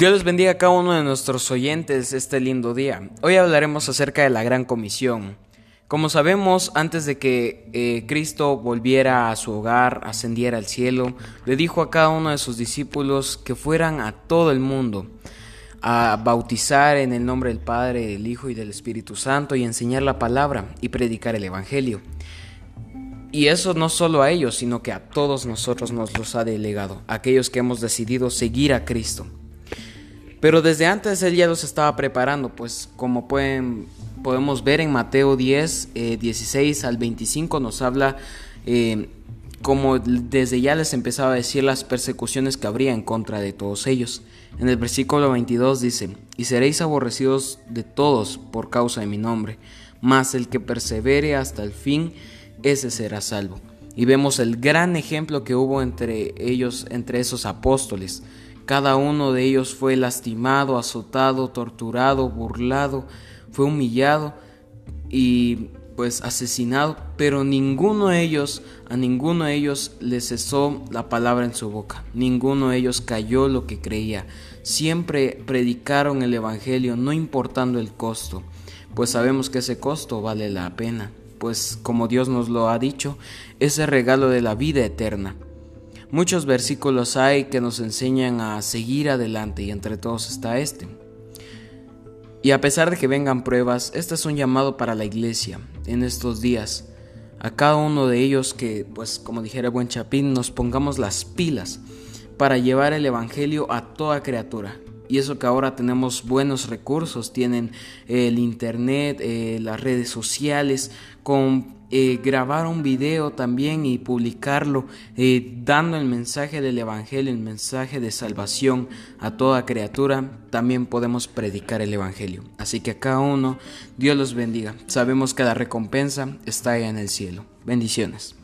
Dios les bendiga a cada uno de nuestros oyentes este lindo día. Hoy hablaremos acerca de la gran comisión. Como sabemos, antes de que eh, Cristo volviera a su hogar, ascendiera al cielo, le dijo a cada uno de sus discípulos que fueran a todo el mundo a bautizar en el nombre del Padre, del Hijo y del Espíritu Santo y enseñar la palabra y predicar el Evangelio. Y eso no solo a ellos, sino que a todos nosotros nos los ha delegado, aquellos que hemos decidido seguir a Cristo. Pero desde antes él ya los estaba preparando, pues como pueden, podemos ver en Mateo 10, 16 eh, al 25 nos habla eh, como desde ya les empezaba a decir las persecuciones que habría en contra de todos ellos. En el versículo 22 dice, y seréis aborrecidos de todos por causa de mi nombre, mas el que persevere hasta el fin, ese será salvo. Y vemos el gran ejemplo que hubo entre ellos, entre esos apóstoles. Cada uno de ellos fue lastimado, azotado, torturado, burlado, fue humillado y pues asesinado, pero ninguno de ellos, a ninguno de ellos le cesó la palabra en su boca, ninguno de ellos cayó lo que creía, siempre predicaron el Evangelio no importando el costo, pues sabemos que ese costo vale la pena, pues como Dios nos lo ha dicho, es el regalo de la vida eterna. Muchos versículos hay que nos enseñan a seguir adelante y entre todos está este. Y a pesar de que vengan pruebas, este es un llamado para la iglesia en estos días. A cada uno de ellos que, pues como dijera buen Chapín, nos pongamos las pilas para llevar el Evangelio a toda criatura. Y eso que ahora tenemos buenos recursos, tienen el Internet, eh, las redes sociales, con eh, grabar un video también y publicarlo, eh, dando el mensaje del Evangelio, el mensaje de salvación a toda criatura, también podemos predicar el Evangelio. Así que a cada uno, Dios los bendiga. Sabemos que la recompensa está allá en el cielo. Bendiciones.